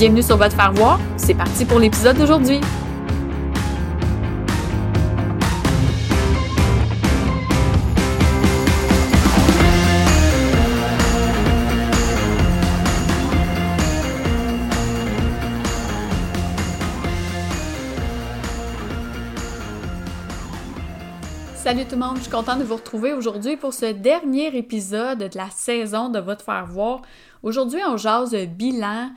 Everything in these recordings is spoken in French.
Bienvenue sur votre faire voir. C'est parti pour l'épisode d'aujourd'hui. Salut tout le monde, je suis contente de vous retrouver aujourd'hui pour ce dernier épisode de la saison de votre faire voir. Aujourd'hui, on jase bilan,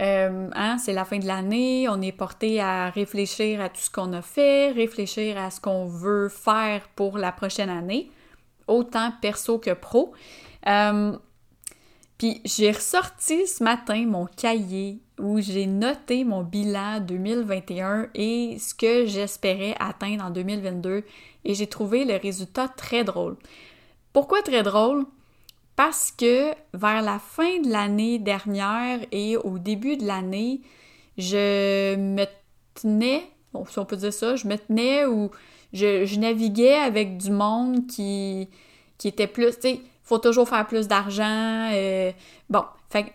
euh, hein, c'est la fin de l'année, on est porté à réfléchir à tout ce qu'on a fait, réfléchir à ce qu'on veut faire pour la prochaine année, autant perso que pro. Euh, puis j'ai ressorti ce matin mon cahier où j'ai noté mon bilan 2021 et ce que j'espérais atteindre en 2022 et j'ai trouvé le résultat très drôle. Pourquoi très drôle? Parce que vers la fin de l'année dernière et au début de l'année, je me tenais, bon, si on peut dire ça, je me tenais ou je, naviguais avec du monde qui, qui était plus, tu sais, faut toujours faire plus d'argent. Euh, bon,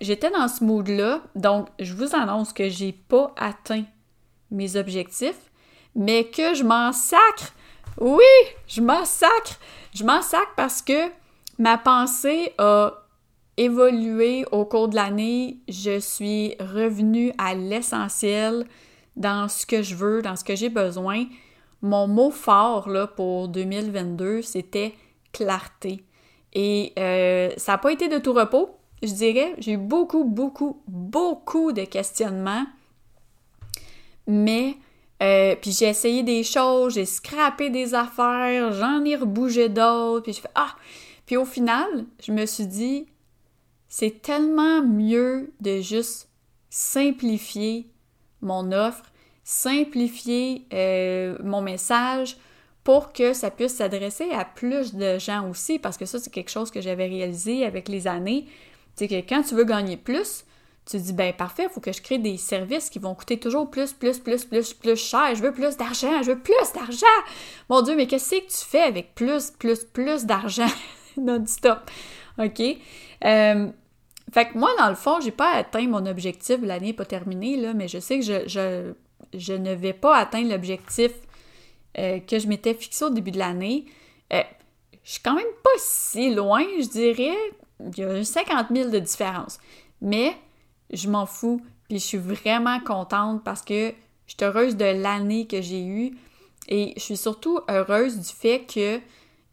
j'étais dans ce mood-là, donc je vous annonce que j'ai pas atteint mes objectifs, mais que je m'en sacre. Oui, je m'en sacre. Je m'en sacre parce que Ma pensée a évolué au cours de l'année. Je suis revenue à l'essentiel dans ce que je veux, dans ce que j'ai besoin. Mon mot fort pour 2022, c'était clarté. Et euh, ça n'a pas été de tout repos, je dirais. J'ai eu beaucoup, beaucoup, beaucoup de questionnements. Mais, euh, puis j'ai essayé des choses, j'ai scrappé des affaires, j'en ai rebougé d'autres, puis je fais Ah, puis au final, je me suis dit, c'est tellement mieux de juste simplifier mon offre, simplifier euh, mon message pour que ça puisse s'adresser à plus de gens aussi, parce que ça, c'est quelque chose que j'avais réalisé avec les années. C'est que quand tu veux gagner plus, tu dis, ben parfait, il faut que je crée des services qui vont coûter toujours plus, plus, plus, plus, plus cher. Je veux plus d'argent, je veux plus d'argent. Mon Dieu, mais qu'est-ce que tu fais avec plus, plus, plus d'argent? non-stop. OK? Euh, fait que moi, dans le fond, j'ai pas atteint mon objectif. L'année n'est pas terminée, là, mais je sais que je, je, ne vais pas atteindre l'objectif euh, que je m'étais fixé au début de l'année. Euh, je suis quand même pas si loin, je dirais. Il y a 50 000 de différence. Mais je m'en fous. Puis je suis vraiment contente parce que je suis heureuse de l'année que j'ai eue. Et je suis surtout heureuse du fait que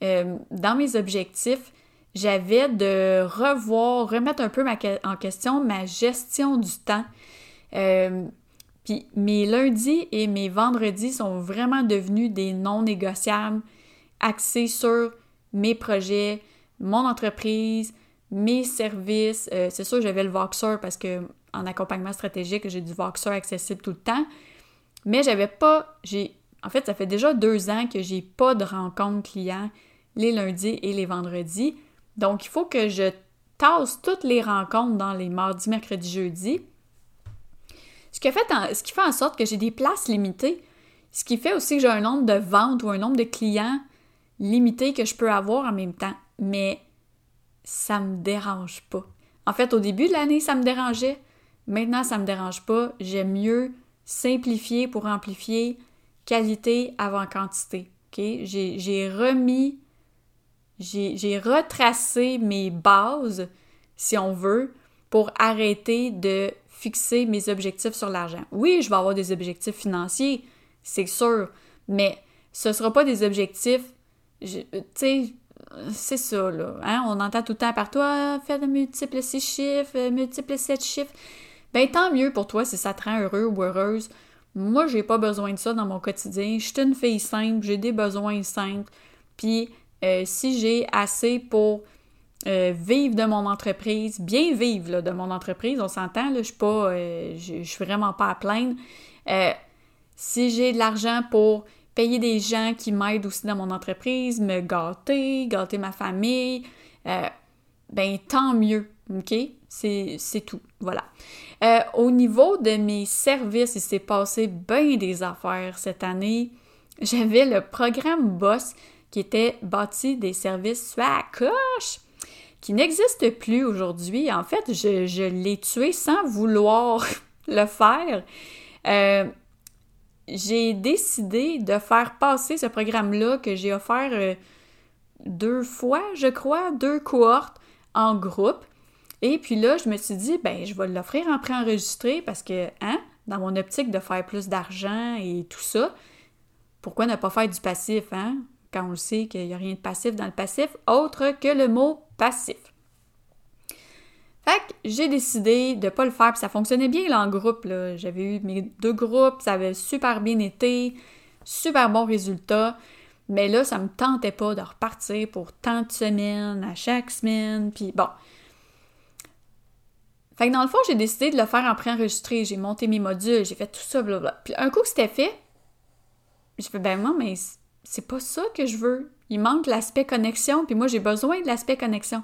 euh, dans mes objectifs, j'avais de revoir, remettre un peu en question ma gestion du temps. Euh, puis mes lundis et mes vendredis sont vraiment devenus des non négociables axés sur mes projets, mon entreprise, mes services. Euh, c'est sûr, j'avais le Voxer parce que en accompagnement stratégique, j'ai du Voxer accessible tout le temps. Mais j'avais pas, j'ai, en fait, ça fait déjà deux ans que j'ai pas de rencontre client les lundis et les vendredis. Donc, il faut que je tasse toutes les rencontres dans les mardis, mercredis, jeudis. Ce qui, fait en sorte que j'ai des places limitées. Ce qui fait aussi que j'ai un nombre de ventes ou un nombre de clients limité que je peux avoir en même temps. Mais ça me dérange pas. En fait, au début de l'année, ça me dérangeait. Maintenant, ça me dérange pas. J'aime mieux simplifier pour amplifier qualité avant quantité. J'ai remis j'ai retracé mes bases, si on veut, pour arrêter de fixer mes objectifs sur l'argent. Oui, je vais avoir des objectifs financiers, c'est sûr, mais ce ne sera pas des objectifs, tu sais, c'est ça, là. Hein? On entend tout le temps par toi, fais de multiples six chiffres, multiples sept chiffres. Ben, tant mieux pour toi si ça te rend heureux ou heureuse. Moi, j'ai pas besoin de ça dans mon quotidien. Je suis une fille simple, j'ai des besoins simples. Puis, euh, si j'ai assez pour euh, vivre de mon entreprise, bien vivre de mon entreprise, on s'entend, je suis pas, euh, je suis vraiment pas à plaindre. si j'ai de l'argent pour payer des gens qui m'aident aussi dans mon entreprise, me gâter, gâter ma famille, ben tant mieux, ok? C'est tout, voilà. au niveau de mes services, il s'est passé bien des affaires cette année. J'avais le programme Boss qui était bâti des services la coche qui n'existe plus aujourd'hui. En fait, je, l'ai tué sans vouloir le faire. Euh, j'ai décidé de faire passer ce programme-là que j'ai offert euh, deux fois, je crois, deux cohortes en groupe. Et puis là, je me suis dit, ben, je vais l'offrir en préenregistré parce que, hein, dans mon optique de faire plus d'argent et tout ça, pourquoi ne pas faire du passif, hein? Quand on le sait qu'il n'y a rien de passif dans le passif, autre que le mot passif. Fait que j'ai décidé de pas le faire, puis ça fonctionnait bien là, en groupe. J'avais eu mes deux groupes, ça avait super bien été, super bon résultat. Mais là, ça me tentait pas de repartir pour tant de semaines, à chaque semaine, puis bon. Fait que dans le fond, j'ai décidé de le faire en préenregistré. J'ai monté mes modules, j'ai fait tout ça, blablabla. Puis un coup que c'était fait, je fais ben moi, mais c'est pas ça que je veux. Il manque l'aspect connexion, puis moi j'ai besoin de l'aspect connexion.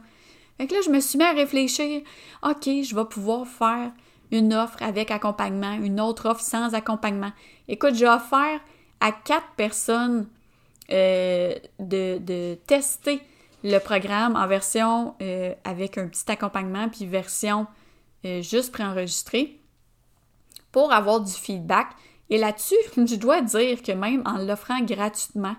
Fait que là, je me suis mis à réfléchir. OK, je vais pouvoir faire une offre avec accompagnement, une autre offre sans accompagnement. Écoute, j'ai offert à quatre personnes euh, de, tester le programme en version euh, avec un petit accompagnement, puis version euh, juste préenregistrée pour avoir du feedback. Et là-dessus, je dois dire que même en l'offrant gratuitement,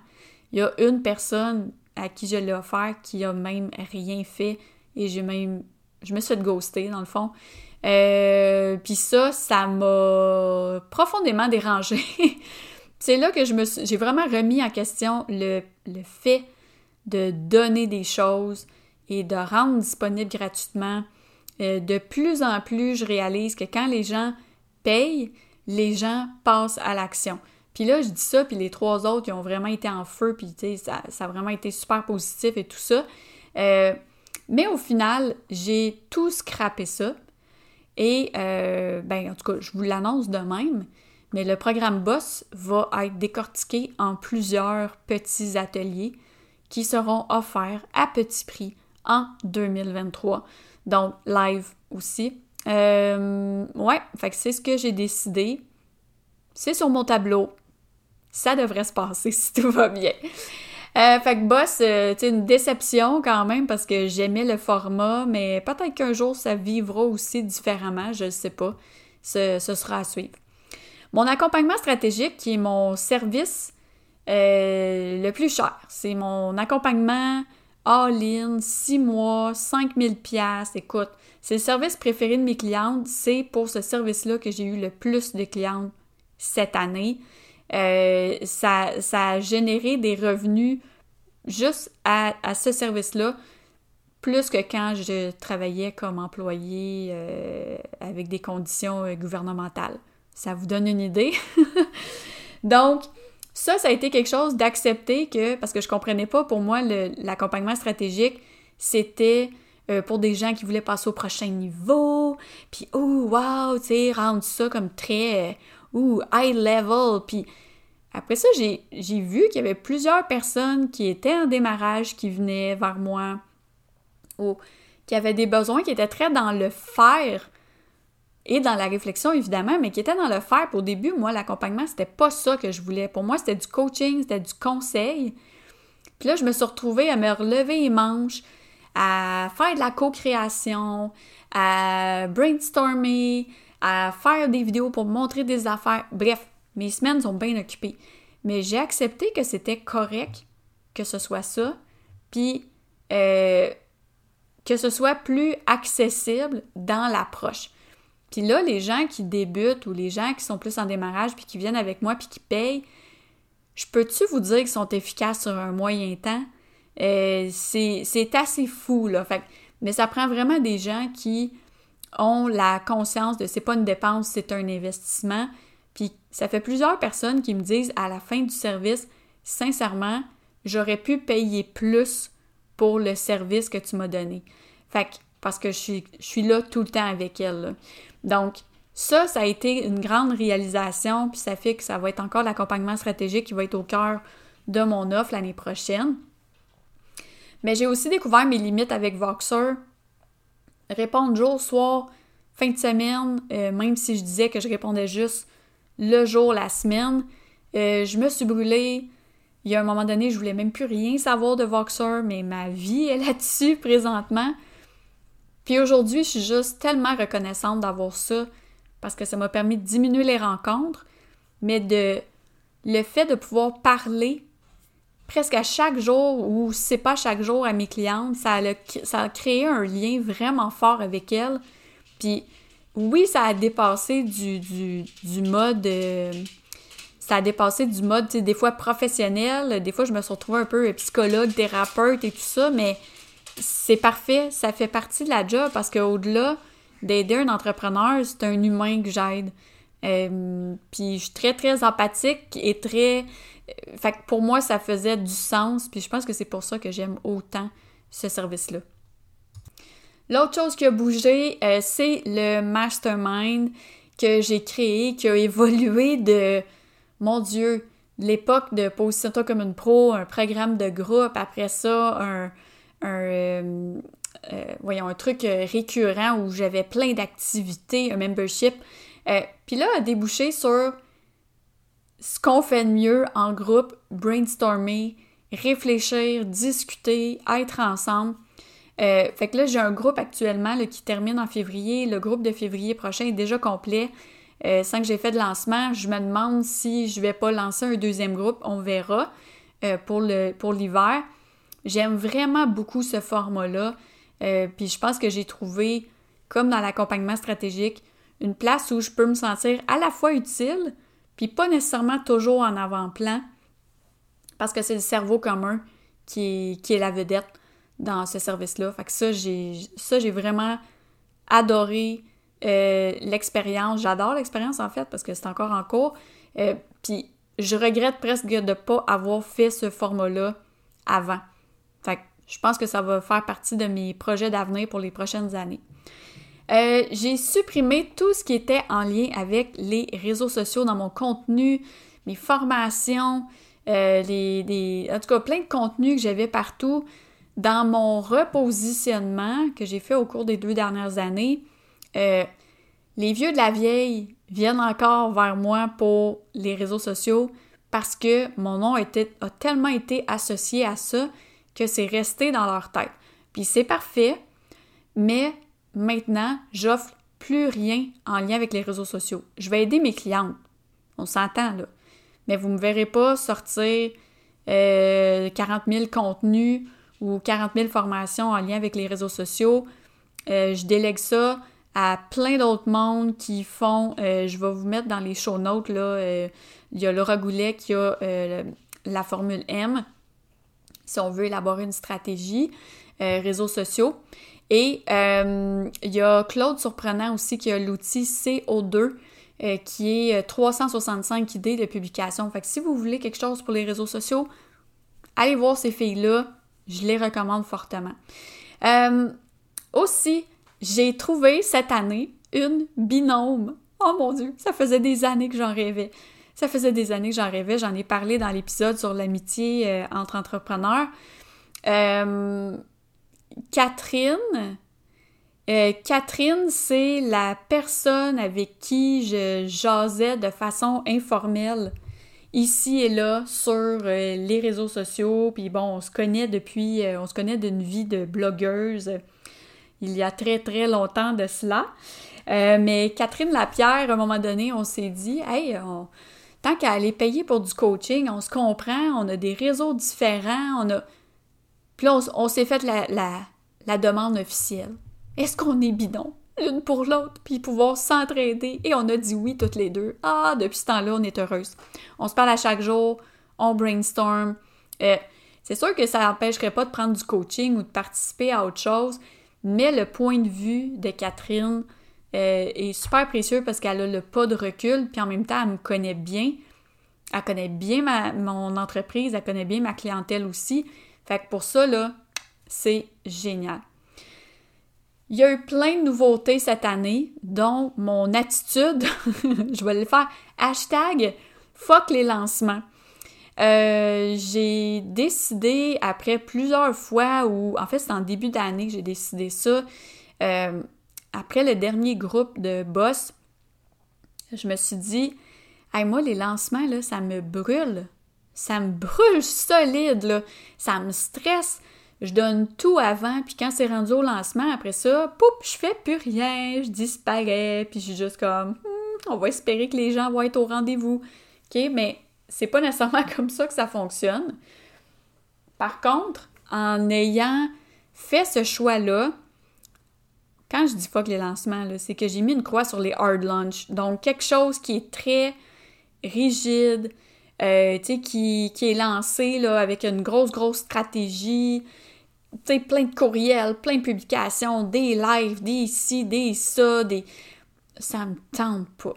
il y a une personne à qui je l'ai offert qui a même rien fait et j'ai même. Je me suis ghoster dans le fond. Euh, puis ça, ça m'a profondément dérangé. C'est là que je me j'ai vraiment remis en question le, le fait de donner des choses et de rendre disponible gratuitement. Euh, de plus en plus, je réalise que quand les gens payent, les gens passent à l'action. Puis là, je dis ça, puis les trois autres, ils ont vraiment été en feu, puis ça, a vraiment été super positif et tout ça. Euh, mais au final, j'ai tout scrappé ça. Et, euh, ben, en tout cas, je vous l'annonce de même, mais le programme BOSS va être décortiqué en plusieurs petits ateliers qui seront offerts à petit prix en 2023. Donc, live aussi. Euh, ouais, fait que c'est ce que j'ai décidé. C'est sur mon tableau. Ça devrait se passer si tout va bien. Euh, fait que Boss, euh, c'est une déception quand même parce que j'aimais le format, mais peut-être qu'un jour ça vivra aussi différemment, je ne sais pas. Ce, sera à suivre. Mon accompagnement stratégique, qui est mon service le plus cher, c'est mon accompagnement all-in, 6 mois, 5000 pièces. Écoute, c'est le service préféré de mes clientes. C'est pour ce service-là que j'ai eu le plus de clientes cette année. Euh, ça, a généré des revenus juste à, ce service-là, plus que quand je travaillais comme employé euh, avec des conditions euh, gouvernementales. Ça vous donne une idée? Donc, ça, ça a été quelque chose d'accepter que, parce que je comprenais pas, pour moi, l'accompagnement stratégique, c'était euh, pour des gens qui voulaient passer au prochain niveau, puis oh wow, tu sais, rendre ça comme très ou high level, puis après ça, j'ai vu qu'il y avait plusieurs personnes qui étaient en démarrage qui venaient vers moi ou qui avaient des besoins qui étaient très dans le faire et dans la réflexion évidemment, mais qui étaient dans le faire. Au début, moi, l'accompagnement, c'était pas ça que je voulais. Pour moi, c'était du coaching, c'était du conseil. Puis là, je me suis retrouvée à me relever les manches, à faire de la co-création, à brainstormer, à faire des vidéos pour montrer des affaires. Bref, mes semaines sont bien occupées. Mais j'ai accepté que c'était correct que ce soit ça, puis euh, que ce soit plus accessible dans l'approche. Puis là, les gens qui débutent ou les gens qui sont plus en démarrage puis qui viennent avec moi puis qui payent, je peux-tu vous dire qu'ils sont efficaces sur un moyen temps? Euh, c'est assez fou, là. Fait, mais ça prend vraiment des gens qui ont la conscience de c'est pas une dépense, c'est un investissement. Puis ça fait plusieurs personnes qui me disent à la fin du service, sincèrement, j'aurais pu payer plus pour le service que tu m'as donné. Fait que, parce que je suis, je suis là tout le temps avec elle. Donc, ça, ça a été une grande réalisation, puis ça fait que ça va être encore l'accompagnement stratégique qui va être au cœur de mon offre l'année prochaine. Mais j'ai aussi découvert mes limites avec Voxer. Répondre jour, soir, fin de semaine, euh, même si je disais que je répondais juste le jour, la semaine, euh, je me suis brûlée. Il y a un moment donné, je voulais même plus rien savoir de Voxer, mais ma vie est là-dessus présentement. Puis aujourd'hui, je suis juste tellement reconnaissante d'avoir ça parce que ça m'a permis de diminuer les rencontres, mais de le fait de pouvoir parler presque à chaque jour ou c'est pas chaque jour à mes clientes, ça a, ça a créé un lien vraiment fort avec elles. Puis oui, ça a dépassé du, du, mode... Euh, ça a dépassé du mode, des fois professionnel, des fois je me suis retrouvée un peu psychologue, thérapeute et tout ça, mais c'est parfait, ça fait partie de la job parce qu'au-delà d'aider un entrepreneur, c'est un humain que j'aide. Euh, puis je suis très, très empathique et très... Euh, fait que pour moi, ça faisait du sens, puis je pense que c'est pour ça que j'aime autant ce service-là. L'autre chose qui a bougé, euh, c'est le mastermind que j'ai créé, qui a évolué de, mon Dieu, l'époque de Position-toi comme une pro, un programme de groupe, après ça, un, un voyons, un truc récurrent où j'avais plein d'activités, un membership. Puis là, a débouché sur ce qu'on fait de mieux en groupe, brainstormer, réfléchir, discuter, être ensemble. Euh, fait que là, j'ai un groupe actuellement qui termine en février. Le groupe de février prochain est déjà complet. Euh, sans que j'ai fait de lancement, je me demande si je vais pas lancer un deuxième groupe. On verra euh, pour, l'hiver. J'aime vraiment beaucoup ce format-là. puis je pense que j'ai trouvé, comme dans l'accompagnement stratégique, une place où je peux me sentir à la fois utile, puis pas nécessairement toujours en avant-plan, parce que c'est le cerveau commun qui est, qui est la vedette dans ce service-là. Fait que ça, j'ai, ça, j'ai vraiment adoré euh, l'expérience. J'adore l'expérience, en fait, parce que c'est encore en cours. Euh, puis je regrette presque de ne pas avoir fait ce format-là avant. Fait que je pense que ça va faire partie de mes projets d'avenir pour les prochaines années. Euh, j'ai supprimé tout ce qui était en lien avec les réseaux sociaux dans mon contenu, mes formations, euh, les, en tout cas plein de contenus que j'avais partout. Dans mon repositionnement que j'ai fait au cours des deux dernières années, euh, les vieux de la vieille viennent encore vers moi pour les réseaux sociaux parce que mon nom a tellement été associé à ça que c'est resté dans leur tête. Puis c'est parfait, mais maintenant, j'offre plus rien en lien avec les réseaux sociaux. Je vais aider mes clientes. On s'entend, là. Mais vous ne me verrez pas sortir 40 euh, 000 contenus ou 40 000 formations en lien avec les réseaux sociaux. Euh, je délègue ça à plein d'autres mondes qui font, euh, je vais vous mettre dans les show notes, là, il y a Laura Goulet qui a la formule M, si on veut élaborer une stratégie, réseaux sociaux. Et euh, il y a Claude Surprenant aussi qui a l'outil CO2 euh, qui est 365 euh, idées de publication. Fait que si vous voulez quelque chose pour les réseaux sociaux, allez voir ces filles-là. Je les recommande fortement. aussi, j'ai trouvé cette année une binôme. Oh mon Dieu, ça faisait des années que j'en rêvais. Ça faisait des années que j'en rêvais. J'en ai parlé dans l'épisode sur l'amitié entre entrepreneurs. Catherine. Euh, Catherine, c'est la personne avec qui je jasais de façon informelle ici et là sur euh, les réseaux sociaux. Puis bon, on se connaît depuis, euh, on se connaît d'une vie de blogueuse il y a très très longtemps de cela. mais Catherine Lapierre, à un moment donné, on s'est dit, hey, tant qu'à aller payer pour du coaching, on se comprend, on a des réseaux différents, on a puis là, on, s'est fait la, demande officielle. Est-ce qu'on est bidon? l'une pour l'autre, puis pouvoir s'entraider? Et on a dit oui toutes les deux. Ah, depuis ce temps-là, on est heureuse. On se parle à chaque jour, on brainstorm. Euh, c'est sûr que ça n'empêcherait pas de prendre du coaching ou de participer à autre chose, mais le point de vue de Catherine euh, est super précieux parce qu'elle a le pas de recul, puis en même temps, elle me connaît bien. Elle connaît bien mon entreprise, elle connaît bien ma clientèle aussi. Fait que pour ça, là, c'est génial. Il y a eu plein de nouveautés cette année, dont mon attitude, je vais le faire, hashtag fuck les lancements. Euh, j'ai décidé après plusieurs fois, ou en fait c'est en début d'année que j'ai décidé ça, euh, après le dernier groupe de boss, je me suis dit, hey, moi les lancements, là, ça me brûle. Ça me brûle solide, là. Ça me stresse je donne tout avant, puis quand c'est rendu au lancement, après ça, poup, je fais plus rien, je disparais, puis je suis juste comme, hmm, on va espérer que les gens vont être au rendez-vous. OK, mais c'est pas nécessairement comme ça que ça fonctionne. Par contre, en ayant fait ce choix-là, quand je dis fuck les lancements, c'est que j'ai mis une croix sur les hard launch. Donc, quelque chose qui est très rigide, euh, qui, qui est lancé là, avec une grosse, grosse stratégie, plein de courriels, plein de publications, des lives, des ci, des ça, des. Ça me tente pas.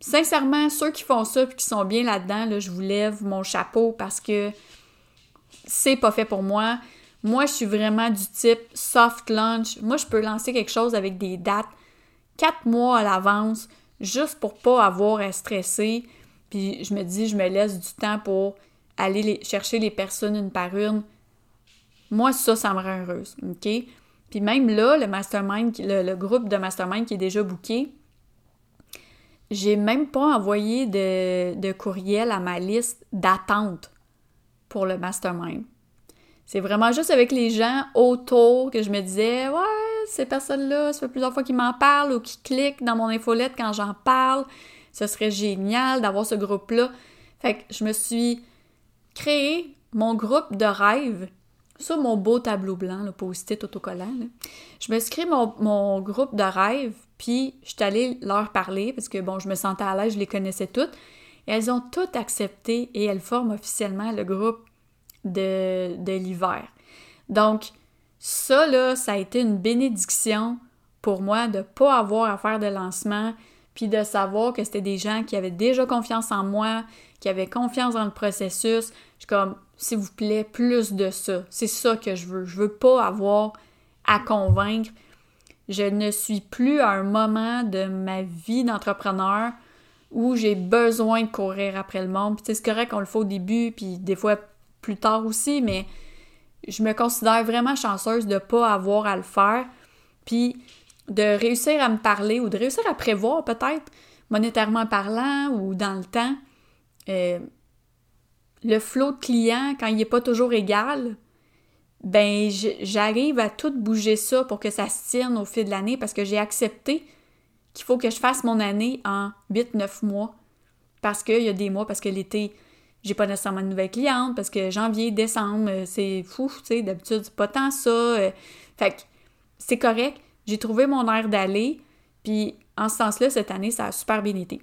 Sincèrement, ceux qui font ça et qui sont bien là-dedans, là, je vous lève mon chapeau parce que c'est pas fait pour moi. Moi, je suis vraiment du type soft launch. Moi, je peux lancer quelque chose avec des dates quatre mois à l'avance, juste pour pas avoir à stresser. Puis je me dis, je me laisse du temps pour aller chercher les personnes une par une, moi, ça, ça me rend heureuse, OK? Puis même là, le mastermind, le, groupe de mastermind qui est déjà booké, j'ai même pas envoyé de, courriel à ma liste d'attente pour le mastermind. C'est vraiment juste avec les gens autour que je me disais, ouais, ces personnes-là, ça fait plusieurs fois qu'ils m'en parlent ou qu'ils cliquent dans mon infolette quand j'en parle. Ce serait génial d'avoir ce groupe-là. Fait que je me suis créé mon groupe de rêve sur mon beau tableau blanc, le post-it autocollant, je me suis créé mon, groupe de rêve, puis je suis allée leur parler parce que, bon, je me sentais à l'aise, je les connaissais toutes. Et elles ont toutes accepté et elles forment officiellement le groupe de, de l'hiver. Donc, ça, là, ça a été une bénédiction pour moi de ne pas avoir à faire de lancement, puis de savoir que c'était des gens qui avaient déjà confiance en moi, qui avaient confiance dans le processus. Je suis comme, s'il vous plaît, plus de ça. C'est ça que je veux. Je veux pas avoir à convaincre. Je ne suis plus à un moment de ma vie d'entrepreneur où j'ai besoin de courir après le monde. Puis c'est correct qu'on le fait au début, puis des fois plus tard aussi, mais je me considère vraiment chanceuse de ne pas avoir à le faire. Puis de réussir à me parler ou de réussir à prévoir peut-être monétairement parlant ou dans le temps. Euh, le flot de clients, quand il n'est pas toujours égal, ben j'arrive à tout bouger ça pour que ça se tienne au fil de l'année parce que j'ai accepté qu'il faut que je fasse mon année en 8-9 mois. Parce qu'il y a des mois, parce que l'été, j'ai pas nécessairement de nouvelles clientes, parce que janvier, décembre, euh, c'est fou, tu sais, d'habitude, pas tant ça. Euh. fait que c'est correct. J'ai trouvé mon air d'aller, puis en ce sens-là, cette année, ça a super bien été.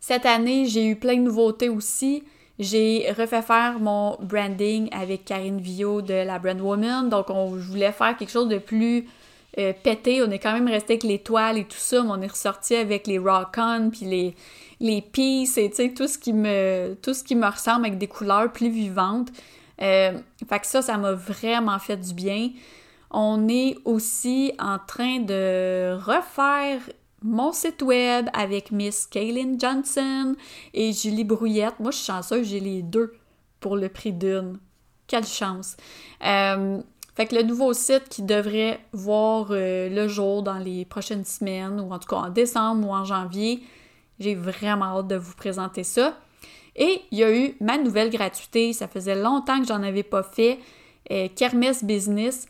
Cette année, j'ai eu plein de nouveautés aussi. J'ai refait faire mon branding avec Karine Vio de la Brand Woman. Donc, on voulait faire quelque chose de plus euh, pété. On est quand même resté avec les toiles et tout ça, mais on est ressorti avec les rock-on puis les, les et tout ce qui me tout ce qui me ressemble avec des couleurs plus vivantes. Euh, fait que ça, ça m'a vraiment fait du bien. On est aussi en train de refaire mon site web avec Miss Kaylin Johnson et Julie Brouillette. Moi, je suis chanceuse, j'ai les deux pour le prix d'une. Quelle chance! Euh, fait que le nouveau site qui devrait voir euh, le jour dans les prochaines semaines, ou en tout cas en décembre ou en janvier, j'ai vraiment hâte de vous présenter ça. Et il y a eu ma nouvelle gratuité, ça faisait longtemps que j'en avais pas fait, euh, Kermesse Business,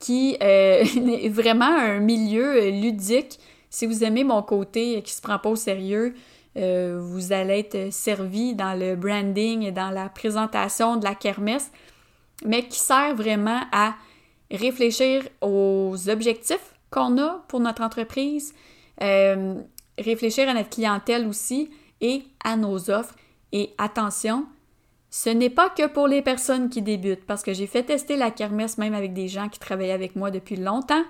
qui est vraiment un milieu ludique si vous aimez mon côté qui se prend pas au sérieux, euh, vous allez être servi dans le branding et dans la présentation de la kermesse, mais qui sert vraiment à réfléchir aux objectifs qu'on a pour notre entreprise, euh, réfléchir à notre clientèle aussi et à nos offres. Et attention, ce n'est pas que pour les personnes qui débutent, parce que j'ai fait tester la kermesse même avec des gens qui travaillaient avec moi depuis longtemps,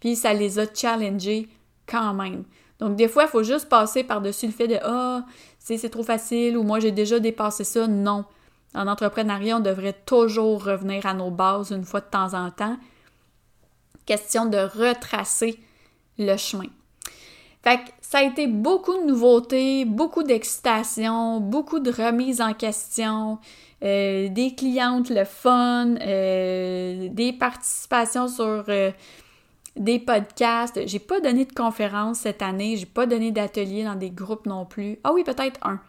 puis ça les a challengés quand même. Donc, des fois, il faut juste passer par-dessus le fait de Ah, c'est trop facile ou moi j'ai déjà dépassé ça. Non. En entrepreneuriat, on devrait toujours revenir à nos bases une fois de temps en temps. Question de retracer le chemin. Fait que ça a été beaucoup de nouveautés, beaucoup d'excitation, beaucoup de remises en question, euh, des clientes, le fun, euh, des participations sur euh, des podcasts. J'ai pas donné de conférence cette année, j'ai pas donné d'atelier dans des groupes non plus. Ah oui, peut-être un.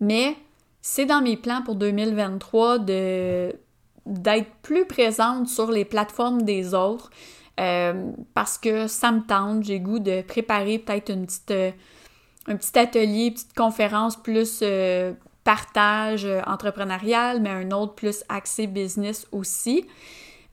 Mais c'est dans mes plans pour 2023 de d'être plus présente sur les plateformes des autres euh, parce que ça me tente, j'ai goût de préparer peut-être une petite euh, un petit atelier, petite conférence plus euh, partage entrepreneurial, mais un autre plus axé business aussi.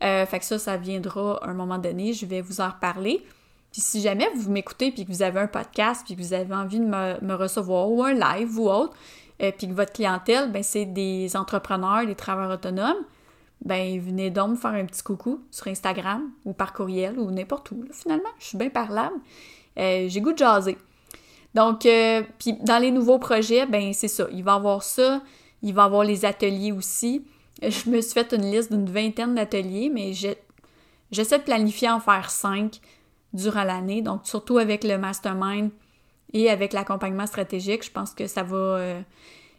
Fait que ça, ça viendra à un moment donné. Je vais vous en reparler. Puis si jamais vous m'écoutez puis que vous avez un podcast puis que vous avez envie de me, recevoir ou un live ou autre, puis que votre clientèle, ben c'est des entrepreneurs, des travailleurs autonomes, ben venez donc me faire un petit coucou sur Instagram ou par courriel ou n'importe où. finalement, je suis bien parlable. Euh, j'ai goût de jaser. Donc, puis dans les nouveaux projets, ben c'est ça. Il va y avoir ça. Il va y avoir les ateliers aussi. Je me suis fait une liste d'une vingtaine d'ateliers, mais j'essaie de planifier en faire cinq durant l'année. Donc, surtout avec le mastermind et avec l'accompagnement stratégique, je pense que ça va, euh,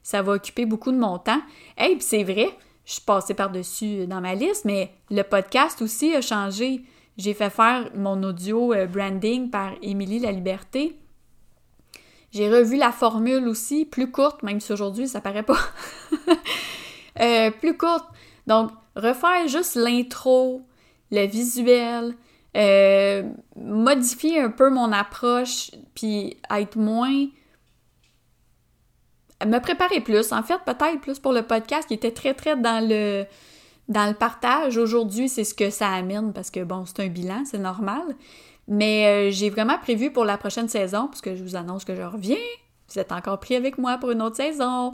ça va occuper beaucoup de mon temps. Et puis c'est vrai, je suis passée par-dessus dans ma liste, mais le podcast aussi a changé. J'ai fait faire mon audio euh, branding par Émilie La Liberté. J'ai revu la formule aussi, plus courte, même si aujourd'hui ça paraît pas. Euh, plus courte. Donc, refaire juste l'intro, le visuel, euh, modifier un peu mon approche, puis être moins... Me préparer plus, en fait, peut-être plus pour le podcast qui était très, très dans le, dans le partage. Aujourd'hui, c'est ce que ça amène parce que, bon, c'est un bilan, c'est normal. Mais euh, j'ai vraiment prévu pour la prochaine saison, parce que je vous annonce que je reviens vous êtes encore pris avec moi pour une autre saison.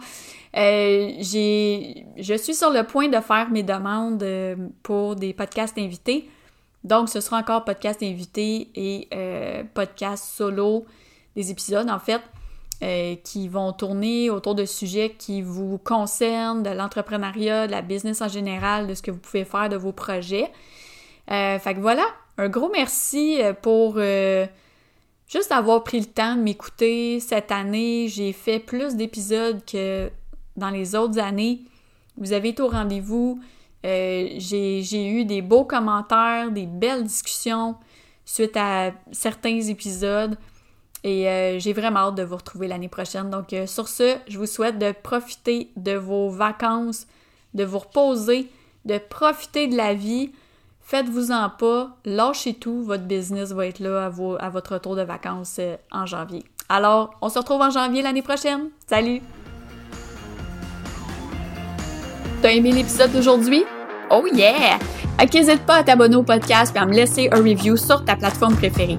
Euh, je suis sur le point de faire mes demandes euh, pour des podcasts invités. Donc, ce sera encore podcast invité et podcast solo, des épisodes en fait, qui vont tourner autour de sujets qui vous concernent, de l'entrepreneuriat, de la business en général, de ce que vous pouvez faire de vos projets. fait que voilà, un gros merci pour juste avoir pris le temps de m'écouter cette année. J'ai fait plus d'épisodes que dans les autres années. Vous avez été au rendez-vous. Euh, j'ai eu des beaux commentaires, des belles discussions suite à certains épisodes. Et euh, j'ai vraiment hâte de vous retrouver l'année prochaine. Donc, euh, sur ce, je vous souhaite de profiter de vos vacances, de vous reposer, de profiter de la vie. Faites-vous-en pas, lâchez tout, votre business va être là à, votre retour de vacances euh, en janvier. Alors, on se retrouve en janvier l'année prochaine. Salut! T'as aimé l'épisode d'aujourd'hui? Oh yeah! N'hésite pas à t'abonner au podcast et à me laisser un review sur ta plateforme préférée.